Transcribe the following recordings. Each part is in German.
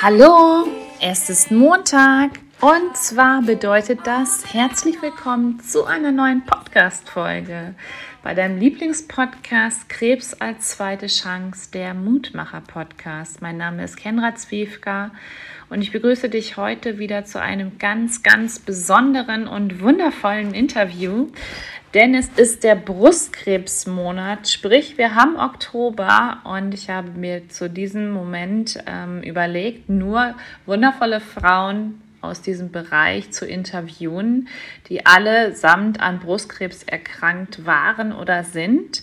Hallo, es ist Montag und zwar bedeutet das herzlich willkommen zu einer neuen Podcast-Folge bei deinem Lieblingspodcast Krebs als zweite Chance, der Mutmacher-Podcast. Mein Name ist Kenra Zwiefka und ich begrüße dich heute wieder zu einem ganz, ganz besonderen und wundervollen Interview. Denn es ist der Brustkrebsmonat, sprich wir haben Oktober und ich habe mir zu diesem Moment ähm, überlegt, nur wundervolle Frauen aus diesem Bereich zu interviewen, die alle samt an Brustkrebs erkrankt waren oder sind.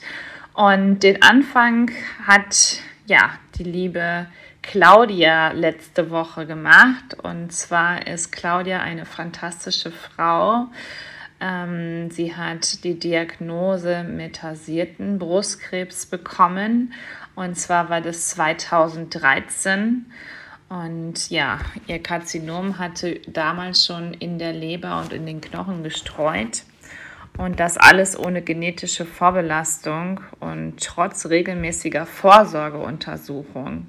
Und den Anfang hat ja die liebe Claudia letzte Woche gemacht. Und zwar ist Claudia eine fantastische Frau. Ähm, sie hat die Diagnose metasierten Brustkrebs bekommen. Und zwar war das 2013. Und ja, ihr Karzinom hatte damals schon in der Leber und in den Knochen gestreut. Und das alles ohne genetische Vorbelastung und trotz regelmäßiger Vorsorgeuntersuchung.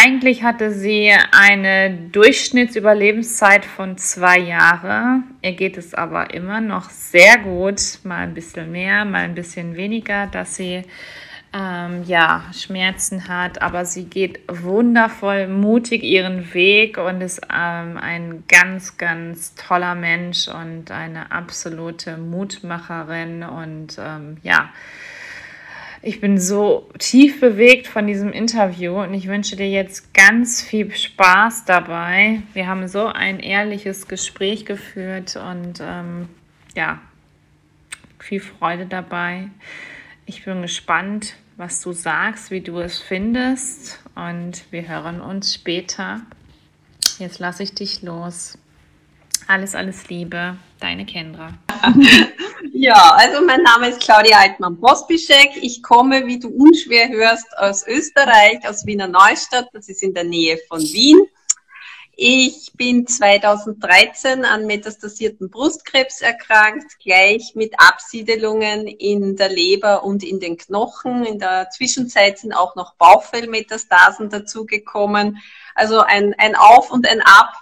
Eigentlich hatte sie eine Durchschnittsüberlebenszeit von zwei Jahren. Ihr geht es aber immer noch sehr gut, mal ein bisschen mehr, mal ein bisschen weniger, dass sie ähm, ja, Schmerzen hat, aber sie geht wundervoll mutig ihren Weg und ist ähm, ein ganz, ganz toller Mensch und eine absolute Mutmacherin. Und ähm, ja, ich bin so tief bewegt von diesem Interview und ich wünsche dir jetzt ganz viel Spaß dabei. Wir haben so ein ehrliches Gespräch geführt und ähm, ja, viel Freude dabei. Ich bin gespannt, was du sagst, wie du es findest und wir hören uns später. Jetzt lasse ich dich los. Alles, alles Liebe, deine Kendra. Ja, also mein Name ist Claudia Altmann-Pospischek. Ich komme, wie du unschwer hörst, aus Österreich, aus Wiener Neustadt. Das ist in der Nähe von Wien. Ich bin 2013 an metastasierten Brustkrebs erkrankt, gleich mit Absiedelungen in der Leber und in den Knochen. In der Zwischenzeit sind auch noch Bauchfellmetastasen dazugekommen. Also ein, ein Auf und ein Ab,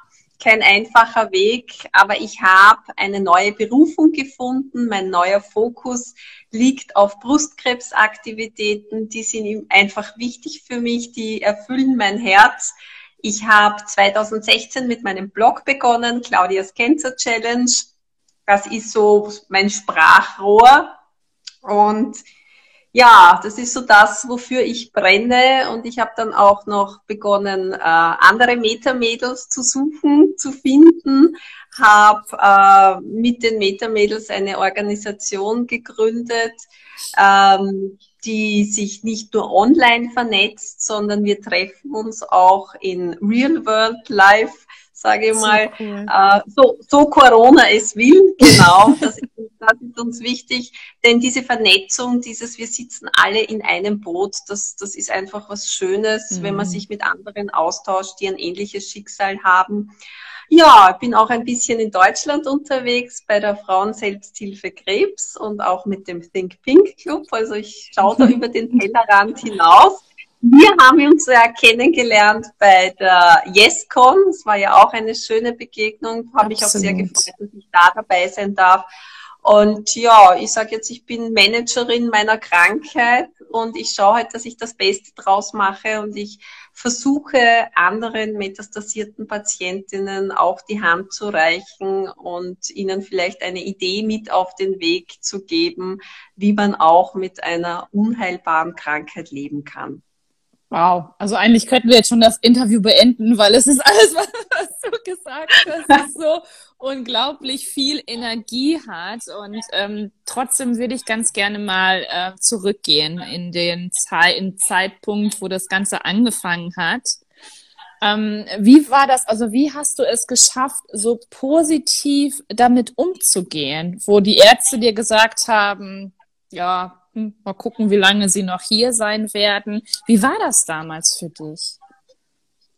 kein einfacher Weg, aber ich habe eine neue Berufung gefunden. Mein neuer Fokus liegt auf Brustkrebsaktivitäten. Die sind einfach wichtig für mich, die erfüllen mein Herz ich habe 2016 mit meinem Blog begonnen, Claudias Cancer Challenge. Das ist so mein Sprachrohr. Und ja, das ist so das, wofür ich brenne. Und ich habe dann auch noch begonnen, äh, andere Meta-Mädels zu suchen, zu finden. Habe äh, mit den Meta-Mädels eine Organisation gegründet, ähm, die sich nicht nur online vernetzt, sondern wir treffen uns auch in Real World Live, sage ich so mal, cool. äh, so, so Corona es will, genau, das ist, das ist uns wichtig, denn diese Vernetzung, dieses, wir sitzen alle in einem Boot, das, das ist einfach was Schönes, mhm. wenn man mhm. sich mit anderen austauscht, die ein ähnliches Schicksal haben. Ja, bin auch ein bisschen in Deutschland unterwegs bei der Frauenselbsthilfe Krebs und auch mit dem Think Pink Club. Also ich schaue da über den Tellerrand hinaus. Wir haben uns ja kennengelernt bei der YesCon. Das war ja auch eine schöne Begegnung. Habe mich auch sehr gefreut, dass ich da dabei sein darf. Und ja, ich sage jetzt, ich bin Managerin meiner Krankheit und ich schaue halt, dass ich das Beste draus mache und ich versuche anderen metastasierten Patientinnen auch die Hand zu reichen und ihnen vielleicht eine Idee mit auf den Weg zu geben, wie man auch mit einer unheilbaren Krankheit leben kann. Wow, also eigentlich könnten wir jetzt schon das Interview beenden, weil es ist alles, was du gesagt hast, das so unglaublich viel Energie hat. Und ähm, trotzdem würde ich ganz gerne mal äh, zurückgehen in den Ze in Zeitpunkt, wo das Ganze angefangen hat. Ähm, wie war das, also wie hast du es geschafft, so positiv damit umzugehen, wo die Ärzte dir gesagt haben, ja, hm, mal gucken, wie lange sie noch hier sein werden. Wie war das damals für dich?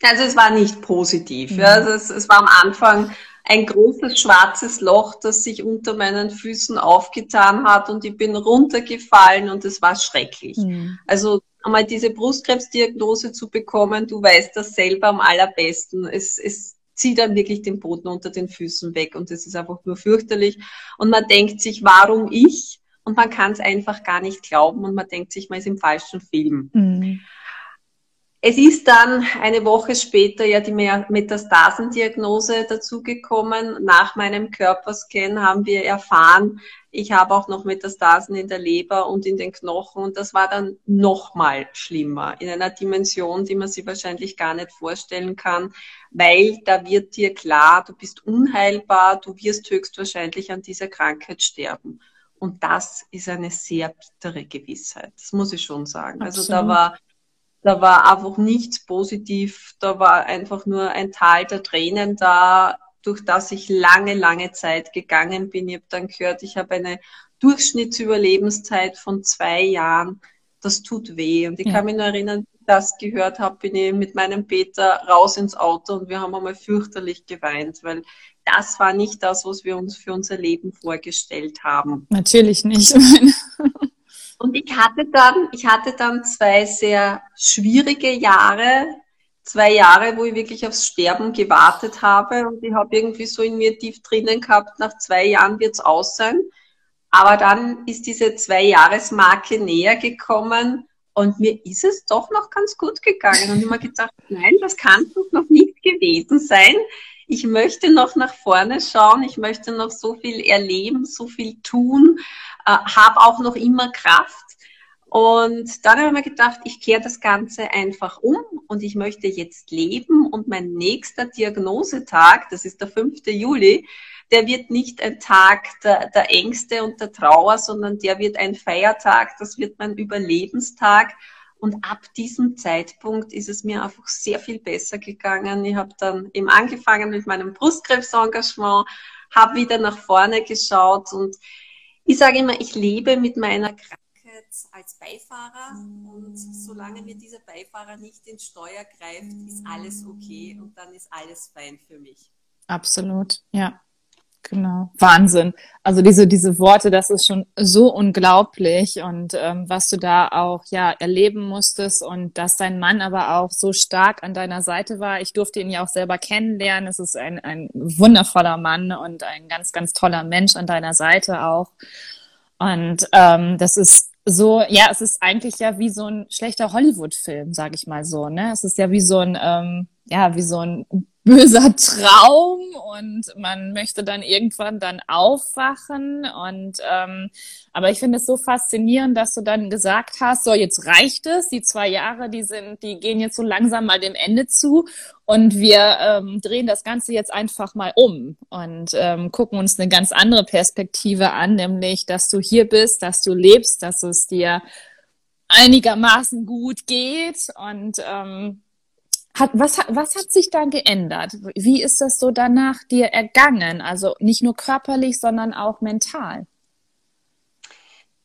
Also es war nicht positiv. Mhm. Ja. Also es, es war am Anfang ein großes schwarzes Loch, das sich unter meinen Füßen aufgetan hat und ich bin runtergefallen und es war schrecklich. Mhm. Also einmal diese Brustkrebsdiagnose zu bekommen, du weißt das selber am allerbesten. Es, es zieht dann wirklich den Boden unter den Füßen weg und es ist einfach nur fürchterlich. Und man denkt sich, warum ich? Und man kann es einfach gar nicht glauben und man denkt sich, man ist im falschen Film. Mhm. Es ist dann eine Woche später ja die Metastasendiagnose dazugekommen. Nach meinem Körperscan haben wir erfahren, ich habe auch noch Metastasen in der Leber und in den Knochen und das war dann nochmal schlimmer in einer Dimension, die man sich wahrscheinlich gar nicht vorstellen kann, weil da wird dir klar, du bist unheilbar, du wirst höchstwahrscheinlich an dieser Krankheit sterben. Und das ist eine sehr bittere Gewissheit. Das muss ich schon sagen. Absolut. Also da war da war einfach nichts positiv. Da war einfach nur ein Tal der Tränen da, durch das ich lange, lange Zeit gegangen bin. Ich habe dann gehört, ich habe eine Durchschnittsüberlebenszeit von zwei Jahren. Das tut weh. Und ich ja. kann mich nur erinnern, wie ich das gehört habe, bin ich mit meinem Peter raus ins Auto und wir haben einmal fürchterlich geweint, weil das war nicht das, was wir uns für unser Leben vorgestellt haben. Natürlich nicht. Und ich hatte dann, ich hatte dann zwei sehr schwierige Jahre, zwei Jahre, wo ich wirklich aufs Sterben gewartet habe und ich habe irgendwie so in mir tief drinnen gehabt, nach zwei Jahren wird's aus sein. Aber dann ist diese zwei Jahresmarke näher gekommen und mir ist es doch noch ganz gut gegangen und ich habe mir gedacht, nein, das kann doch noch nicht gewesen sein. Ich möchte noch nach vorne schauen, ich möchte noch so viel erleben, so viel tun äh, habe auch noch immer Kraft. Und dann habe ich mir gedacht, ich kehre das Ganze einfach um und ich möchte jetzt leben und mein nächster Diagnosetag, das ist der 5. Juli, der wird nicht ein Tag der, der Ängste und der Trauer, sondern der wird ein Feiertag, das wird mein Überlebenstag. Und ab diesem Zeitpunkt ist es mir einfach sehr viel besser gegangen. Ich habe dann eben angefangen mit meinem Brustkrebsengagement, habe wieder nach vorne geschaut und ich sage immer, ich lebe mit meiner Krankheit als Beifahrer und solange mir dieser Beifahrer nicht ins Steuer greift, ist alles okay und dann ist alles fein für mich. Absolut, ja. Genau. Wahnsinn. Also diese, diese Worte, das ist schon so unglaublich und ähm, was du da auch ja erleben musstest und dass dein Mann aber auch so stark an deiner Seite war. Ich durfte ihn ja auch selber kennenlernen. Es ist ein, ein wundervoller Mann und ein ganz, ganz toller Mensch an deiner Seite auch. Und ähm, das ist so, ja, es ist eigentlich ja wie so ein schlechter Hollywood-Film, sag ich mal so. Ne? Es ist ja wie so ein, ähm, ja, wie so ein böser Traum und man möchte dann irgendwann dann aufwachen und ähm, aber ich finde es so faszinierend, dass du dann gesagt hast, so jetzt reicht es, die zwei Jahre, die sind, die gehen jetzt so langsam mal dem Ende zu und wir ähm, drehen das Ganze jetzt einfach mal um und ähm, gucken uns eine ganz andere Perspektive an, nämlich, dass du hier bist, dass du lebst, dass es dir einigermaßen gut geht und ähm, hat, was, was hat sich da geändert? Wie ist das so danach dir ergangen? Also nicht nur körperlich, sondern auch mental.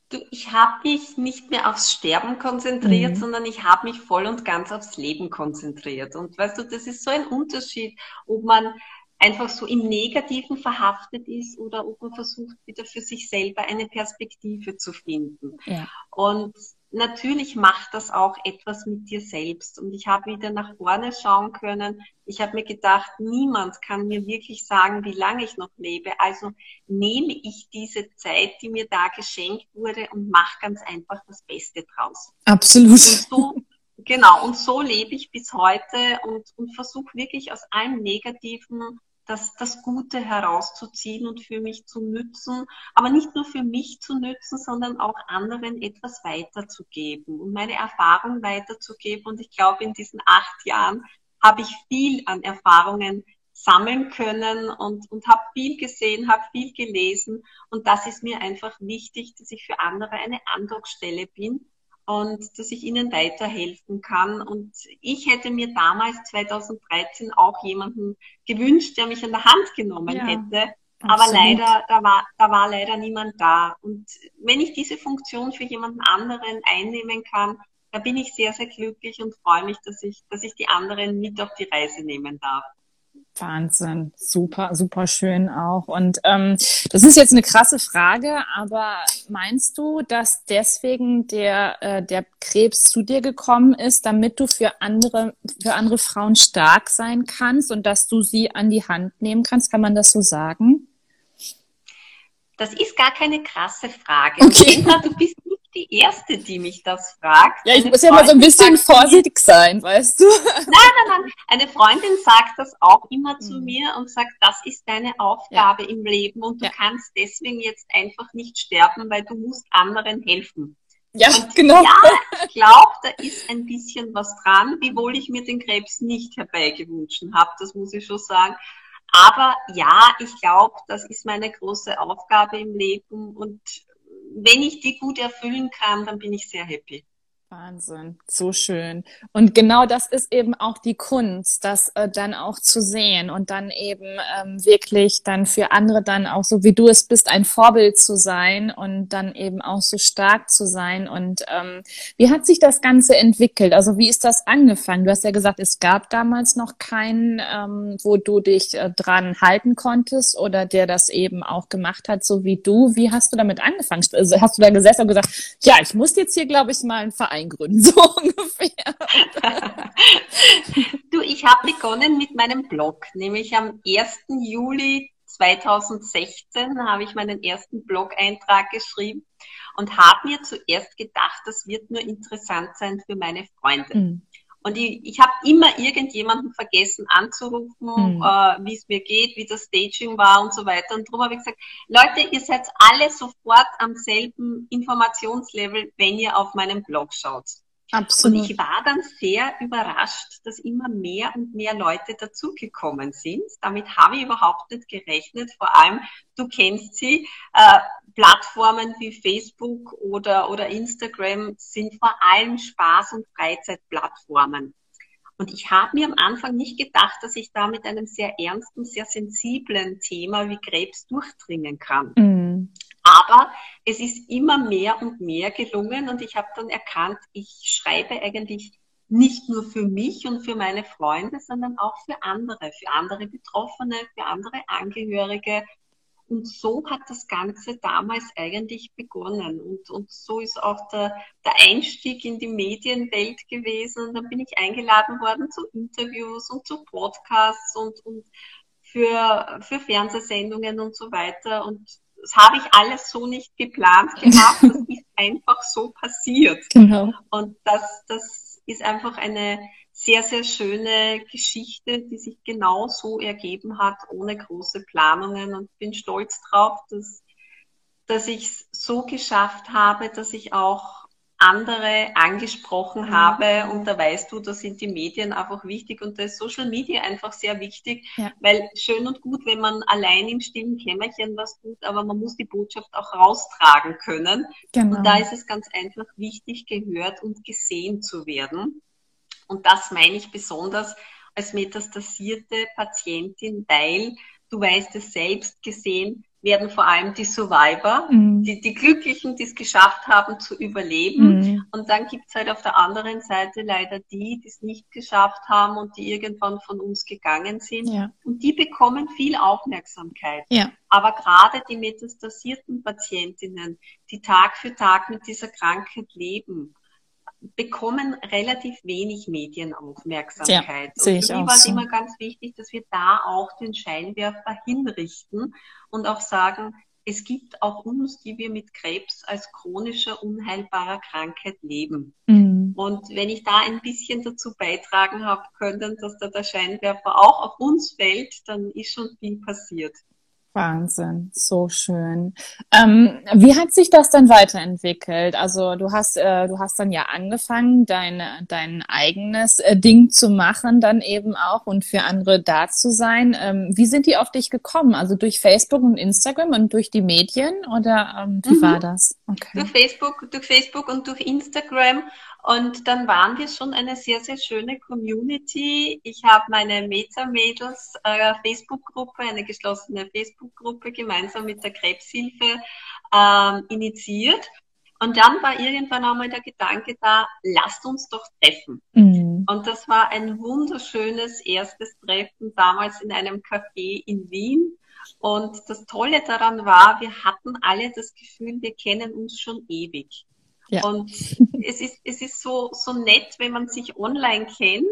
Du, ich habe mich nicht mehr aufs Sterben konzentriert, mhm. sondern ich habe mich voll und ganz aufs Leben konzentriert. Und weißt du, das ist so ein Unterschied, ob man einfach so im Negativen verhaftet ist oder ob man versucht, wieder für sich selber eine Perspektive zu finden. Ja. Und natürlich macht das auch etwas mit dir selbst. Und ich habe wieder nach vorne schauen können. Ich habe mir gedacht, niemand kann mir wirklich sagen, wie lange ich noch lebe. Also nehme ich diese Zeit, die mir da geschenkt wurde und mache ganz einfach das Beste draus. Absolut. Und so, genau, und so lebe ich bis heute und, und versuche wirklich aus allem Negativen das, das Gute herauszuziehen und für mich zu nützen, aber nicht nur für mich zu nützen, sondern auch anderen etwas weiterzugeben und meine Erfahrung weiterzugeben. Und ich glaube, in diesen acht Jahren habe ich viel an Erfahrungen sammeln können und, und habe viel gesehen, habe viel gelesen. Und das ist mir einfach wichtig, dass ich für andere eine Andockstelle bin und dass ich ihnen weiterhelfen kann. Und ich hätte mir damals 2013 auch jemanden gewünscht, der mich an der Hand genommen ja, hätte. Aber absolut. leider, da war, da war leider niemand da. Und wenn ich diese Funktion für jemanden anderen einnehmen kann, da bin ich sehr, sehr glücklich und freue mich, dass ich, dass ich die anderen mit auf die Reise nehmen darf. Wahnsinn, super, super schön auch. Und ähm, das ist jetzt eine krasse Frage, aber meinst du, dass deswegen der, äh, der Krebs zu dir gekommen ist, damit du für andere, für andere Frauen stark sein kannst und dass du sie an die Hand nehmen kannst? Kann man das so sagen? Das ist gar keine krasse Frage. Okay. Du bist die Erste, die mich das fragt. Ja, ich Eine muss ja mal so ein bisschen vorsichtig sein, weißt du? Nein, nein, nein. Eine Freundin sagt das auch immer mhm. zu mir und sagt, das ist deine Aufgabe ja. im Leben und du ja. kannst deswegen jetzt einfach nicht sterben, weil du musst anderen helfen. Ja, und genau. Ja, ich glaube, da ist ein bisschen was dran, wiewohl ich mir den Krebs nicht herbeigewünscht habe, das muss ich schon sagen. Aber ja, ich glaube, das ist meine große Aufgabe im Leben und wenn ich die gut erfüllen kann, dann bin ich sehr happy. Wahnsinn, so schön. Und genau das ist eben auch die Kunst, das äh, dann auch zu sehen und dann eben ähm, wirklich dann für andere dann auch so wie du es bist, ein Vorbild zu sein und dann eben auch so stark zu sein. Und ähm, wie hat sich das Ganze entwickelt? Also wie ist das angefangen? Du hast ja gesagt, es gab damals noch keinen, ähm, wo du dich äh, dran halten konntest oder der das eben auch gemacht hat, so wie du. Wie hast du damit angefangen? Also hast du da gesessen und gesagt, ja, ich muss jetzt hier, glaube ich, mal einen Verein eingründen, so ungefähr. du, ich habe begonnen mit meinem Blog, nämlich am 1. Juli 2016 habe ich meinen ersten Blog-Eintrag geschrieben und habe mir zuerst gedacht, das wird nur interessant sein für meine Freunde. Mhm. Und ich, ich habe immer irgendjemanden vergessen anzurufen, mhm. äh, wie es mir geht, wie das Staging war und so weiter. Und darum habe ich gesagt, Leute, ihr seid alle sofort am selben Informationslevel, wenn ihr auf meinen Blog schaut. Absolut. Und ich war dann sehr überrascht, dass immer mehr und mehr Leute dazugekommen sind. Damit habe ich überhaupt nicht gerechnet. Vor allem, du kennst sie, äh, Plattformen wie Facebook oder, oder Instagram sind vor allem Spaß- und Freizeitplattformen. Und ich habe mir am Anfang nicht gedacht, dass ich da mit einem sehr ernsten, sehr sensiblen Thema wie Krebs durchdringen kann. Mhm. Aber es ist immer mehr und mehr gelungen und ich habe dann erkannt, ich schreibe eigentlich nicht nur für mich und für meine Freunde, sondern auch für andere, für andere Betroffene, für andere Angehörige, und so hat das Ganze damals eigentlich begonnen. Und, und so ist auch der, der Einstieg in die Medienwelt gewesen. Und dann bin ich eingeladen worden zu Interviews und zu Podcasts und, und für, für Fernsehsendungen und so weiter. Und das habe ich alles so nicht geplant gehabt. Das ist einfach so passiert. Genau. Und das, das ist einfach eine, sehr, sehr schöne Geschichte, die sich genau so ergeben hat, ohne große Planungen. Und bin stolz drauf, dass, dass ich es so geschafft habe, dass ich auch andere angesprochen mhm. habe. Und da weißt du, da sind die Medien einfach wichtig und da ist Social Media einfach sehr wichtig, ja. weil schön und gut, wenn man allein im stillen Kämmerchen was tut, aber man muss die Botschaft auch raustragen können. Genau. Und da ist es ganz einfach wichtig, gehört und gesehen zu werden. Und das meine ich besonders als metastasierte Patientin, weil du weißt es selbst gesehen, werden vor allem die Survivor, mhm. die, die Glücklichen, die es geschafft haben zu überleben. Mhm. Und dann gibt es halt auf der anderen Seite leider die, die es nicht geschafft haben und die irgendwann von uns gegangen sind. Ja. Und die bekommen viel Aufmerksamkeit. Ja. Aber gerade die metastasierten Patientinnen, die Tag für Tag mit dieser Krankheit leben, bekommen relativ wenig Medienaufmerksamkeit. Ja, und für mich war es so. immer ganz wichtig, dass wir da auch den Scheinwerfer hinrichten und auch sagen, es gibt auch uns, die wir mit Krebs als chronischer, unheilbarer Krankheit leben. Mhm. Und wenn ich da ein bisschen dazu beitragen habe können, dass da der Scheinwerfer auch auf uns fällt, dann ist schon viel passiert. Wahnsinn, so schön. Ähm, wie hat sich das dann weiterentwickelt? Also du hast, äh, du hast dann ja angefangen, dein, dein eigenes äh, Ding zu machen, dann eben auch und für andere da zu sein. Ähm, wie sind die auf dich gekommen? Also durch Facebook und Instagram und durch die Medien oder ähm, wie mhm. war das? Okay. Durch Facebook, durch Facebook und durch Instagram und dann waren wir schon eine sehr, sehr schöne Community. Ich habe meine Meta-Mädels äh, Facebook-Gruppe, eine geschlossene Facebook-Gruppe gemeinsam mit der Krebshilfe ähm, initiiert. Und dann war irgendwann einmal der Gedanke da, lasst uns doch treffen. Mhm. Und das war ein wunderschönes erstes Treffen damals in einem Café in Wien. Und das Tolle daran war, wir hatten alle das Gefühl, wir kennen uns schon ewig. Ja. Und es ist, es ist so, so nett, wenn man sich online kennt.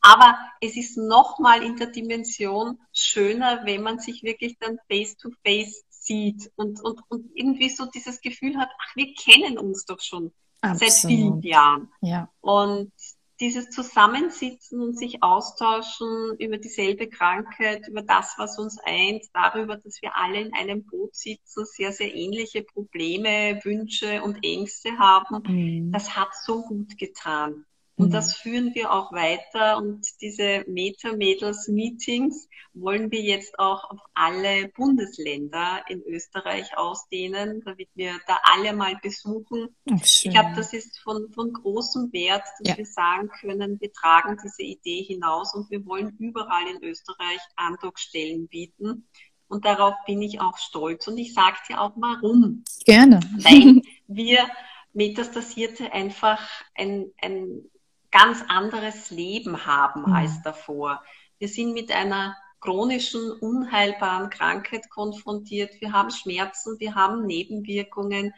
Aber es ist nochmal in der Dimension schöner, wenn man sich wirklich dann face to face sieht und, und, und irgendwie so dieses Gefühl hat, ach, wir kennen uns doch schon Absolut. seit vielen Jahren. Ja. Und dieses Zusammensitzen und sich austauschen über dieselbe Krankheit, über das, was uns eint, darüber, dass wir alle in einem Boot sitzen, sehr, sehr ähnliche Probleme, Wünsche und Ängste haben, mhm. das hat so gut getan. Und mhm. das führen wir auch weiter. Und diese Meta-Mädels-Meetings wollen wir jetzt auch auf alle Bundesländer in Österreich ausdehnen, damit wir da alle mal besuchen. Ach, ich glaube, das ist von, von großem Wert, dass ja. wir sagen können, wir tragen diese Idee hinaus und wir wollen überall in Österreich Andockstellen bieten. Und darauf bin ich auch stolz. Und ich sage dir auch warum. Gerne. Weil wir Metastasierte einfach ein, ein ganz anderes Leben haben mhm. als davor. Wir sind mit einer chronischen, unheilbaren Krankheit konfrontiert. Wir haben Schmerzen, wir haben Nebenwirkungen.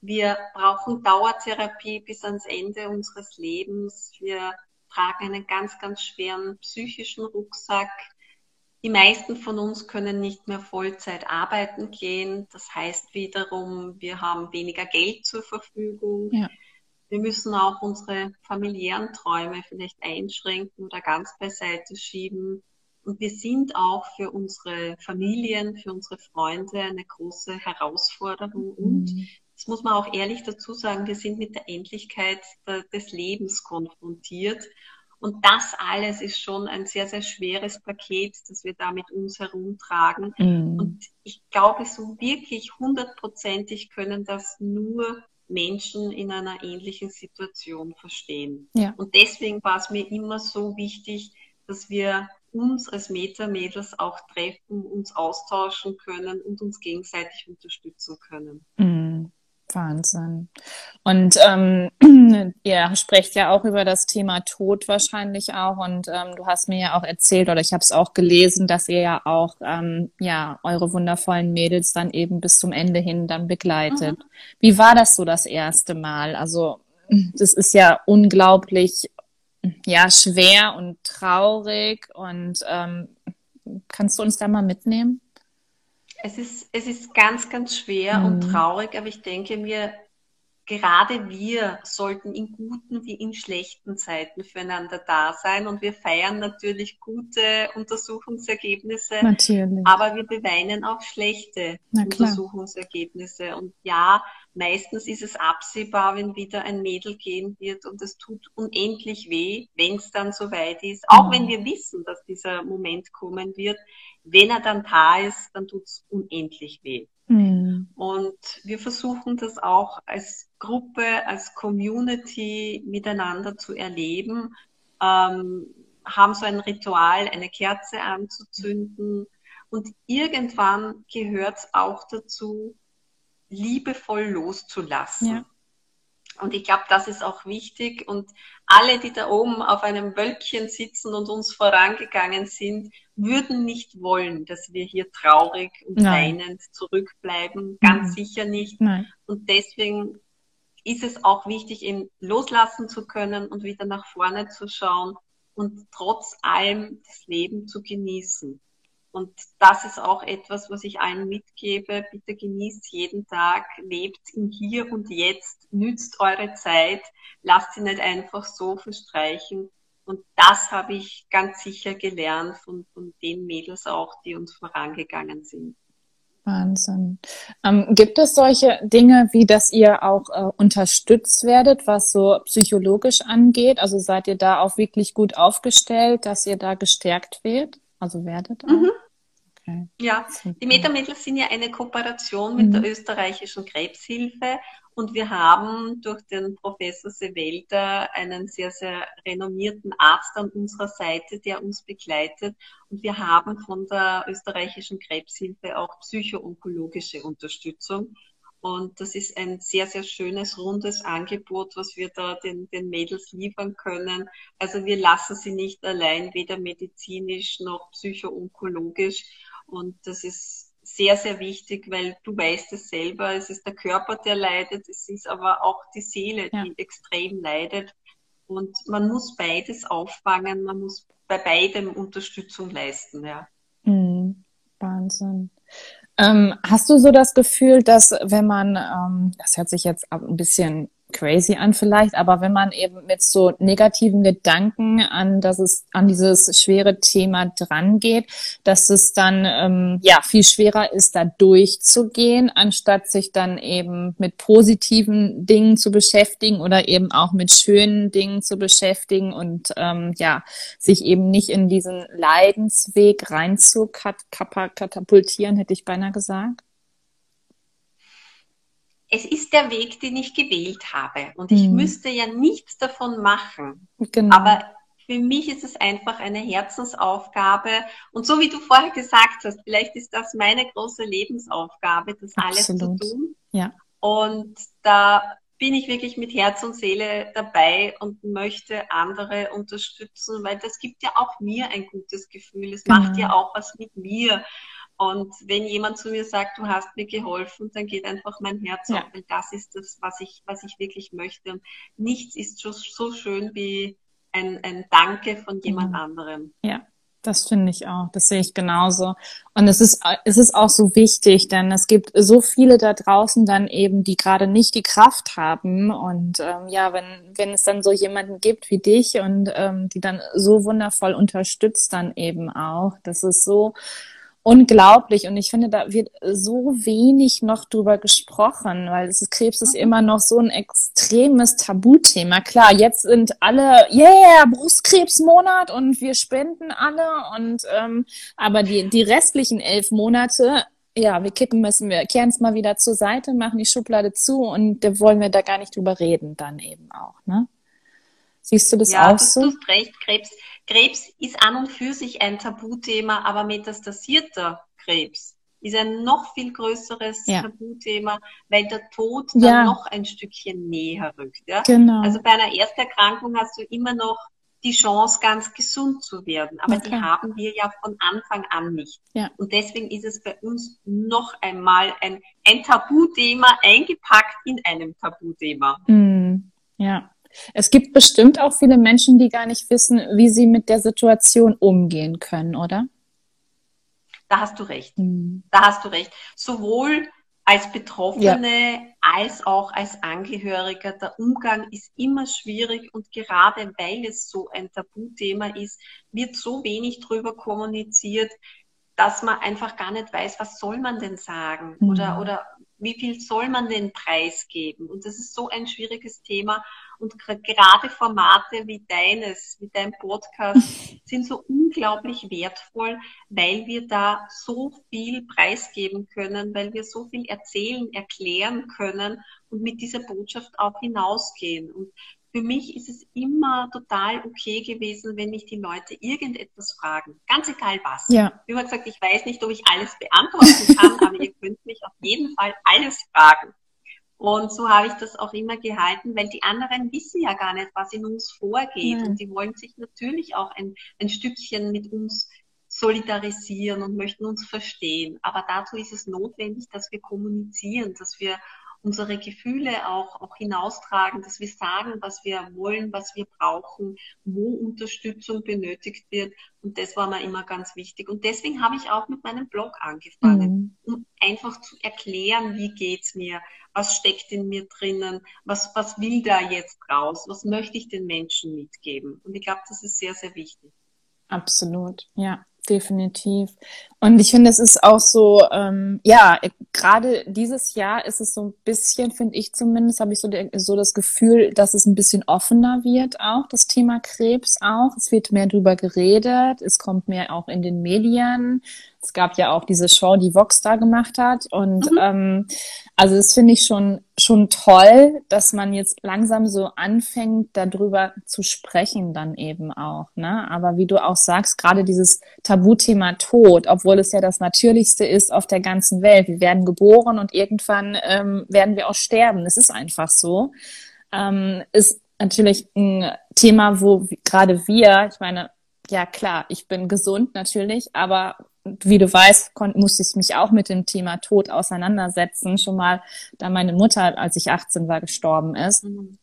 Wir brauchen Dauertherapie bis ans Ende unseres Lebens. Wir tragen einen ganz, ganz schweren psychischen Rucksack. Die meisten von uns können nicht mehr Vollzeit arbeiten gehen. Das heißt wiederum, wir haben weniger Geld zur Verfügung. Ja. Wir müssen auch unsere familiären Träume vielleicht einschränken oder ganz beiseite schieben. Und wir sind auch für unsere Familien, für unsere Freunde eine große Herausforderung. Und mhm. das muss man auch ehrlich dazu sagen, wir sind mit der Endlichkeit des Lebens konfrontiert. Und das alles ist schon ein sehr, sehr schweres Paket, das wir da mit uns herumtragen. Mhm. Und ich glaube, so wirklich hundertprozentig können das nur Menschen in einer ähnlichen Situation verstehen. Ja. Und deswegen war es mir immer so wichtig, dass wir uns als Meta-Mädels auch treffen, uns austauschen können und uns gegenseitig unterstützen können. Mhm. Wahnsinn. Und ähm, ihr sprecht ja auch über das Thema Tod wahrscheinlich auch. Und ähm, du hast mir ja auch erzählt oder ich habe es auch gelesen, dass ihr ja auch ähm, ja eure wundervollen Mädels dann eben bis zum Ende hin dann begleitet. Mhm. Wie war das so das erste Mal? Also das ist ja unglaublich ja schwer und traurig. Und ähm, kannst du uns da mal mitnehmen? Es ist, es ist ganz, ganz schwer mhm. und traurig, aber ich denke mir, gerade wir sollten in guten wie in schlechten Zeiten füreinander da sein. Und wir feiern natürlich gute Untersuchungsergebnisse. Natürlich. Aber wir beweinen auch schlechte Untersuchungsergebnisse. Und ja, meistens ist es absehbar, wenn wieder ein Mädel gehen wird und es tut unendlich weh, wenn es dann soweit ist. Auch mhm. wenn wir wissen, dass dieser Moment kommen wird. Wenn er dann da ist, dann tut es unendlich weh. Mhm. Und wir versuchen das auch als Gruppe, als Community miteinander zu erleben, ähm, haben so ein Ritual, eine Kerze anzuzünden. Und irgendwann gehört es auch dazu, liebevoll loszulassen. Ja. Und ich glaube, das ist auch wichtig. Und alle, die da oben auf einem Wölkchen sitzen und uns vorangegangen sind, würden nicht wollen, dass wir hier traurig und Nein. weinend zurückbleiben. Ganz mhm. sicher nicht. Nein. Und deswegen ist es auch wichtig, eben loslassen zu können und wieder nach vorne zu schauen und trotz allem das Leben zu genießen. Und das ist auch etwas, was ich allen mitgebe. Bitte genießt jeden Tag, lebt im Hier und Jetzt, nützt eure Zeit, lasst sie nicht einfach so verstreichen. Und das habe ich ganz sicher gelernt von, von den Mädels auch, die uns vorangegangen sind. Wahnsinn. Ähm, gibt es solche Dinge, wie dass ihr auch äh, unterstützt werdet, was so psychologisch angeht? Also seid ihr da auch wirklich gut aufgestellt, dass ihr da gestärkt werdet? Also werdet? Mhm. Okay. Ja, die Metamittel sind ja eine Kooperation mit mhm. der österreichischen Krebshilfe und wir haben durch den Professor Sewelder einen sehr, sehr renommierten Arzt an unserer Seite, der uns begleitet. Und wir haben von der österreichischen Krebshilfe auch psychoonkologische Unterstützung. Und das ist ein sehr, sehr schönes, rundes Angebot, was wir da den, den Mädels liefern können. Also wir lassen sie nicht allein, weder medizinisch noch psychoonkologisch. Und das ist sehr, sehr wichtig, weil du weißt es selber, es ist der Körper, der leidet, es ist aber auch die Seele, die ja. extrem leidet. Und man muss beides auffangen, man muss bei beidem Unterstützung leisten, ja. Mhm. Wahnsinn. Ähm, hast du so das Gefühl, dass wenn man, ähm, das hört sich jetzt ein bisschen crazy an vielleicht, aber wenn man eben mit so negativen Gedanken an das es an dieses schwere Thema dran geht, dass es dann ähm, ja viel schwerer ist, da durchzugehen, anstatt sich dann eben mit positiven Dingen zu beschäftigen oder eben auch mit schönen Dingen zu beschäftigen und ähm, ja sich eben nicht in diesen Leidensweg rein zu katapultieren, hätte ich beinahe gesagt es ist der Weg, den ich gewählt habe. Und ich mhm. müsste ja nichts davon machen. Genau. Aber für mich ist es einfach eine Herzensaufgabe. Und so wie du vorher gesagt hast, vielleicht ist das meine große Lebensaufgabe, das Absolut. alles zu tun. Ja. Und da bin ich wirklich mit Herz und Seele dabei und möchte andere unterstützen, weil das gibt ja auch mir ein gutes Gefühl. Es genau. macht ja auch was mit mir. Und wenn jemand zu mir sagt, du hast mir geholfen, dann geht einfach mein Herz ja. auf, weil das ist das, was ich, was ich wirklich möchte. Und nichts ist so, so schön wie ein, ein Danke von jemand mhm. anderem. Ja. Das finde ich auch. Das sehe ich genauso. Und es ist, es ist auch so wichtig, denn es gibt so viele da draußen dann eben, die gerade nicht die Kraft haben. Und ähm, ja, wenn, wenn es dann so jemanden gibt wie dich und ähm, die dann so wundervoll unterstützt dann eben auch, das ist so, unglaublich. Und ich finde, da wird so wenig noch drüber gesprochen, weil es ist, Krebs ist immer noch so ein extremes Tabuthema. Klar, jetzt sind alle, yeah, Brustkrebsmonat und wir spenden alle und ähm, aber die, die restlichen elf Monate, ja, wir kippen müssen, wir kehren es mal wieder zur Seite, machen die Schublade zu und da wollen wir da gar nicht drüber reden, dann eben auch, ne? Siehst du das ja, auch so? Ja, du hast recht, Krebs Krebs ist an und für sich ein Tabuthema, aber metastasierter Krebs ist ein noch viel größeres ja. Tabuthema, weil der Tod dann ja. noch ein Stückchen näher rückt. Ja? Genau. Also bei einer Ersterkrankung hast du immer noch die Chance, ganz gesund zu werden. Aber okay. die haben wir ja von Anfang an nicht. Ja. Und deswegen ist es bei uns noch einmal ein, ein Tabuthema eingepackt in einem Tabuthema. Mm, ja. Es gibt bestimmt auch viele Menschen, die gar nicht wissen, wie sie mit der Situation umgehen können, oder? Da hast du recht. Mhm. Da hast du recht. Sowohl als Betroffene ja. als auch als Angehöriger. Der Umgang ist immer schwierig und gerade weil es so ein Tabuthema ist, wird so wenig drüber kommuniziert, dass man einfach gar nicht weiß, was soll man denn sagen mhm. oder, oder wie viel soll man denn preisgeben? Und das ist so ein schwieriges Thema. Und gerade Formate wie deines, wie dein Podcast sind so unglaublich wertvoll, weil wir da so viel preisgeben können, weil wir so viel erzählen, erklären können und mit dieser Botschaft auch hinausgehen. Und für mich ist es immer total okay gewesen, wenn mich die Leute irgendetwas fragen. Ganz egal was. Ja. Wie immer gesagt, ich weiß nicht, ob ich alles beantworten kann, aber ihr könnt mich auf jeden Fall alles fragen. Und so habe ich das auch immer gehalten, weil die anderen wissen ja gar nicht, was in uns vorgeht. Mhm. Und die wollen sich natürlich auch ein, ein Stückchen mit uns solidarisieren und möchten uns verstehen. Aber dazu ist es notwendig, dass wir kommunizieren, dass wir unsere Gefühle auch, auch hinaustragen, dass wir sagen, was wir wollen, was wir brauchen, wo Unterstützung benötigt wird. Und das war mir immer ganz wichtig. Und deswegen habe ich auch mit meinem Blog angefangen, mhm. um einfach zu erklären, wie geht's mir, was steckt in mir drinnen, was, was will da jetzt raus, was möchte ich den Menschen mitgeben. Und ich glaube, das ist sehr, sehr wichtig. Absolut, ja definitiv. Und ich finde, es ist auch so, ähm, ja, gerade dieses Jahr ist es so ein bisschen, finde ich zumindest, habe ich so, so das Gefühl, dass es ein bisschen offener wird, auch das Thema Krebs auch. Es wird mehr drüber geredet, es kommt mehr auch in den Medien. Es gab ja auch diese Show, die Vox da gemacht hat. Und mhm. ähm, also das finde ich schon, schon toll, dass man jetzt langsam so anfängt, darüber zu sprechen dann eben auch. Ne? Aber wie du auch sagst, gerade dieses Tabuthema Tod, obwohl es ja das Natürlichste ist auf der ganzen Welt. Wir werden geboren und irgendwann ähm, werden wir auch sterben. Es ist einfach so. Ähm, ist natürlich ein Thema, wo gerade wir, ich meine, ja klar, ich bin gesund natürlich, aber wie du weißt, musste ich mich auch mit dem Thema Tod auseinandersetzen, schon mal, da meine Mutter, als ich 18 war, gestorben ist. Mhm.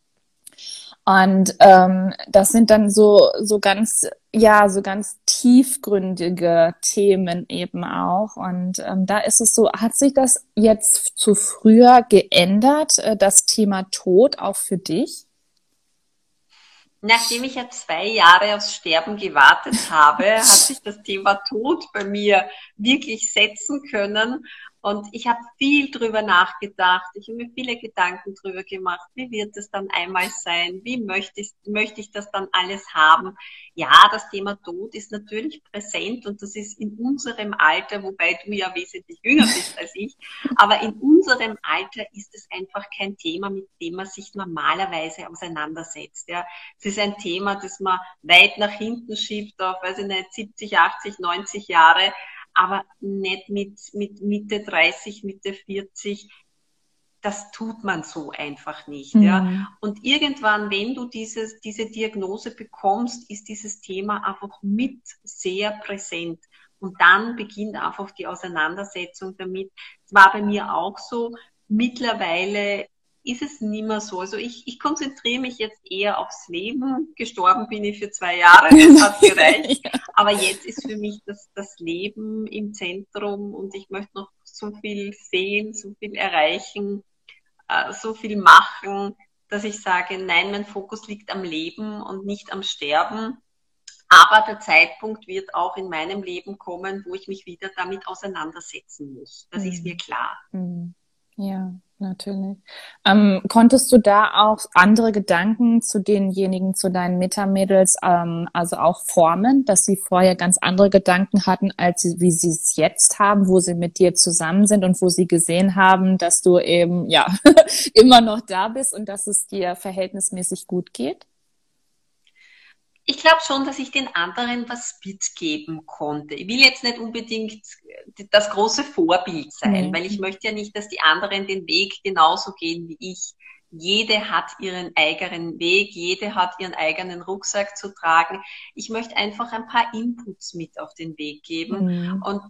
Und ähm, das sind dann so so ganz ja so ganz tiefgründige Themen eben auch. Und ähm, da ist es so, hat sich das jetzt zu früher geändert, äh, das Thema Tod auch für dich? Nachdem ich ja zwei Jahre aufs Sterben gewartet habe, hat sich das Thema Tod bei mir wirklich setzen können. Und ich habe viel drüber nachgedacht. Ich habe mir viele Gedanken drüber gemacht. Wie wird es dann einmal sein? Wie möchte ich, möchte ich das dann alles haben? Ja, das Thema Tod ist natürlich präsent und das ist in unserem Alter, wobei du ja wesentlich jünger bist als ich, aber in unserem Alter ist es einfach kein Thema, mit dem man sich normalerweise auseinandersetzt. Ja, es ist ein Thema, das man weit nach hinten schiebt auf, weiß ich nicht, 70, 80, 90 Jahre aber nicht mit, mit Mitte 30, Mitte 40. Das tut man so einfach nicht. Mhm. Ja. Und irgendwann, wenn du dieses, diese Diagnose bekommst, ist dieses Thema einfach mit sehr präsent. Und dann beginnt einfach die Auseinandersetzung damit. Es war bei mir auch so. Mittlerweile ist es nicht mehr so. Also ich, ich konzentriere mich jetzt eher aufs Leben. Gestorben bin ich für zwei Jahre, das hat gereicht. ja. Aber jetzt ist für mich das, das Leben im Zentrum und ich möchte noch so viel sehen, so viel erreichen, äh, so viel machen, dass ich sage, nein, mein Fokus liegt am Leben und nicht am Sterben. Aber der Zeitpunkt wird auch in meinem Leben kommen, wo ich mich wieder damit auseinandersetzen muss. Das mhm. ist mir klar. Mhm. Ja, natürlich. Ähm, konntest du da auch andere Gedanken zu denjenigen, zu deinen Metamädels, ähm, also auch formen, dass sie vorher ganz andere Gedanken hatten, als sie, wie sie es jetzt haben, wo sie mit dir zusammen sind und wo sie gesehen haben, dass du eben, ja, immer noch da bist und dass es dir verhältnismäßig gut geht? Ich glaube schon, dass ich den anderen was mitgeben konnte. Ich will jetzt nicht unbedingt das große Vorbild sein, mhm. weil ich möchte ja nicht, dass die anderen den Weg genauso gehen wie ich. Jede hat ihren eigenen Weg, jede hat ihren eigenen Rucksack zu tragen. Ich möchte einfach ein paar Inputs mit auf den Weg geben mhm. und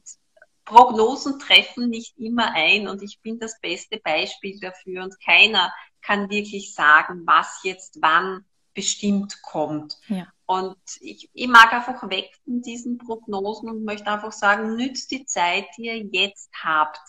Prognosen treffen nicht immer ein und ich bin das beste Beispiel dafür und keiner kann wirklich sagen, was jetzt wann bestimmt kommt. Ja. Und ich, ich mag einfach weg von diesen Prognosen und möchte einfach sagen, nützt die Zeit, die ihr jetzt habt.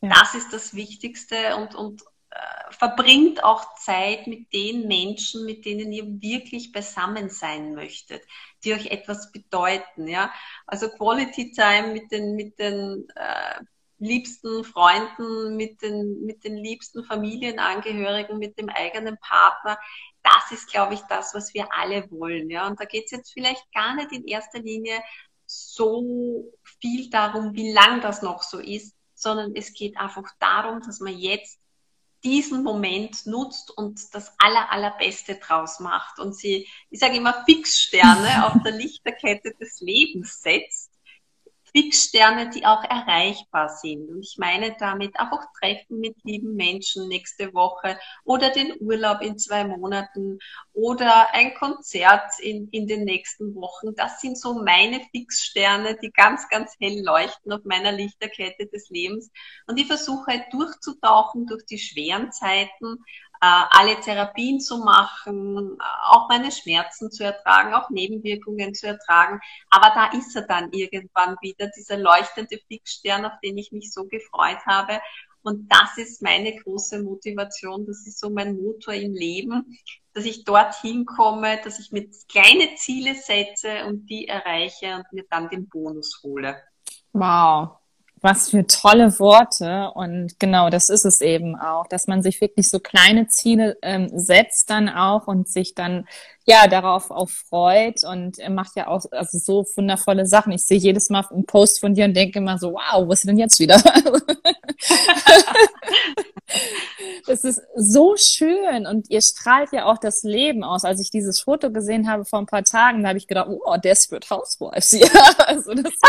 Ja. Das ist das Wichtigste und, und äh, verbringt auch Zeit mit den Menschen, mit denen ihr wirklich beisammen sein möchtet, die euch etwas bedeuten. Ja? Also Quality Time mit den, mit den äh, liebsten Freunden, mit den, mit den liebsten Familienangehörigen, mit dem eigenen Partner das ist, glaube ich, das, was wir alle wollen. Ja? Und da geht es jetzt vielleicht gar nicht in erster Linie so viel darum, wie lang das noch so ist, sondern es geht einfach darum, dass man jetzt diesen Moment nutzt und das aller, allerbeste draus macht und sie, ich sage immer, Fixsterne auf der Lichterkette des Lebens setzt Fixsterne, die auch erreichbar sind. Und ich meine damit auch Treffen mit lieben Menschen nächste Woche oder den Urlaub in zwei Monaten oder ein Konzert in, in den nächsten Wochen. Das sind so meine Fixsterne, die ganz, ganz hell leuchten auf meiner Lichterkette des Lebens. Und ich versuche halt durchzutauchen durch die schweren Zeiten, alle Therapien zu machen, auch meine Schmerzen zu ertragen, auch Nebenwirkungen zu ertragen. Aber da ist er dann irgendwann wieder, dieser leuchtende Fixstern, auf den ich mich so gefreut habe. Und das ist meine große Motivation, das ist so mein Motor im Leben, dass ich dorthin komme, dass ich mir kleine Ziele setze und die erreiche und mir dann den Bonus hole. Wow, Was für tolle Worte. Und genau, das ist es eben auch, dass man sich wirklich so kleine Ziele ähm, setzt dann auch und sich dann ja darauf auch freut und er macht ja auch also so wundervolle Sachen. Ich sehe jedes Mal einen Post von dir und denke immer so, wow, was ist denn jetzt wieder? Das ist so schön und ihr strahlt ja auch das Leben aus. Als ich dieses Foto gesehen habe vor ein paar Tagen, da habe ich gedacht, oh, Desperate Housewives. Ja, also das,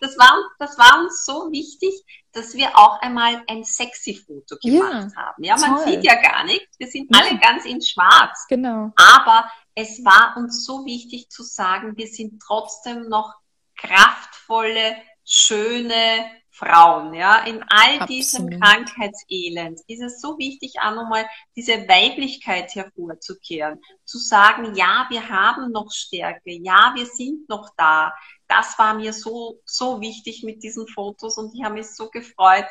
das, war, das war uns so wichtig, dass wir auch einmal ein sexy Foto gemacht ja, haben. Ja, man toll. sieht ja gar nichts. Wir sind alle ja. ganz in schwarz. Genau. Aber es war uns so wichtig zu sagen, wir sind trotzdem noch kraftvolle, schöne, Frauen, ja, in all Absolut. diesem Krankheitselend ist es so wichtig, auch nochmal diese Weiblichkeit hervorzukehren, zu sagen, ja, wir haben noch Stärke, ja, wir sind noch da. Das war mir so, so wichtig mit diesen Fotos und ich habe mich so gefreut,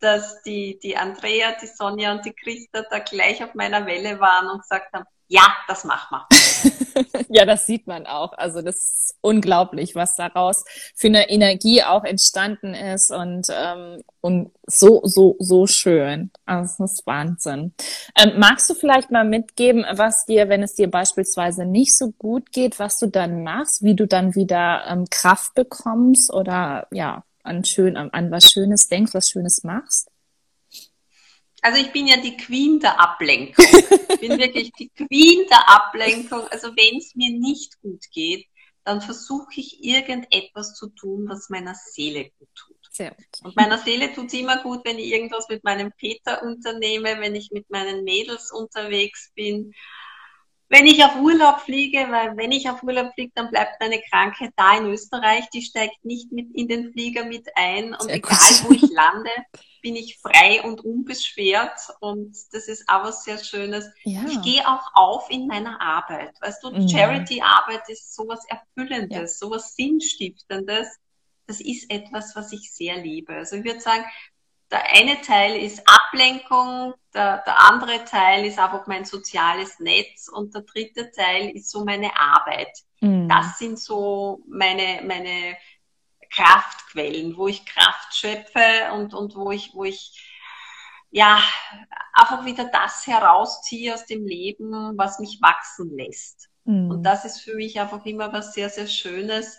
dass die, die Andrea, die Sonja und die Christa da gleich auf meiner Welle waren und gesagt haben, ja, das machen wir. ja, das sieht man auch. Also das ist unglaublich, was daraus für eine Energie auch entstanden ist und, ähm, und so, so, so schön. Also das ist Wahnsinn. Ähm, magst du vielleicht mal mitgeben, was dir, wenn es dir beispielsweise nicht so gut geht, was du dann machst, wie du dann wieder ähm, Kraft bekommst oder ja, an schön, an was Schönes denkst, was Schönes machst? Also ich bin ja die Queen der Ablenkung. Ich bin wirklich die Queen der Ablenkung. Also wenn es mir nicht gut geht, dann versuche ich irgendetwas zu tun, was meiner Seele gut tut. Sehr gut. Und meiner Seele tut es immer gut, wenn ich irgendwas mit meinem Peter unternehme, wenn ich mit meinen Mädels unterwegs bin, wenn ich auf Urlaub fliege, weil wenn ich auf Urlaub fliege, dann bleibt meine Krankheit da in Österreich, die steigt nicht mit in den Flieger mit ein und Sehr egal gut. wo ich lande, bin ich frei und unbeschwert und das ist auch was sehr Schönes. Ja. Ich gehe auch auf in meiner Arbeit. Weißt du, mhm. Charity-Arbeit ist sowas Erfüllendes, ja. sowas Sinnstiftendes. Das ist etwas, was ich sehr liebe. Also ich würde sagen, der eine Teil ist Ablenkung, der, der andere Teil ist einfach mein soziales Netz und der dritte Teil ist so meine Arbeit. Mhm. Das sind so meine, meine Kraftquellen, wo ich Kraft schöpfe und, und wo ich, wo ich, ja, einfach wieder das herausziehe aus dem Leben, was mich wachsen lässt. Mhm. Und das ist für mich einfach immer was sehr, sehr Schönes,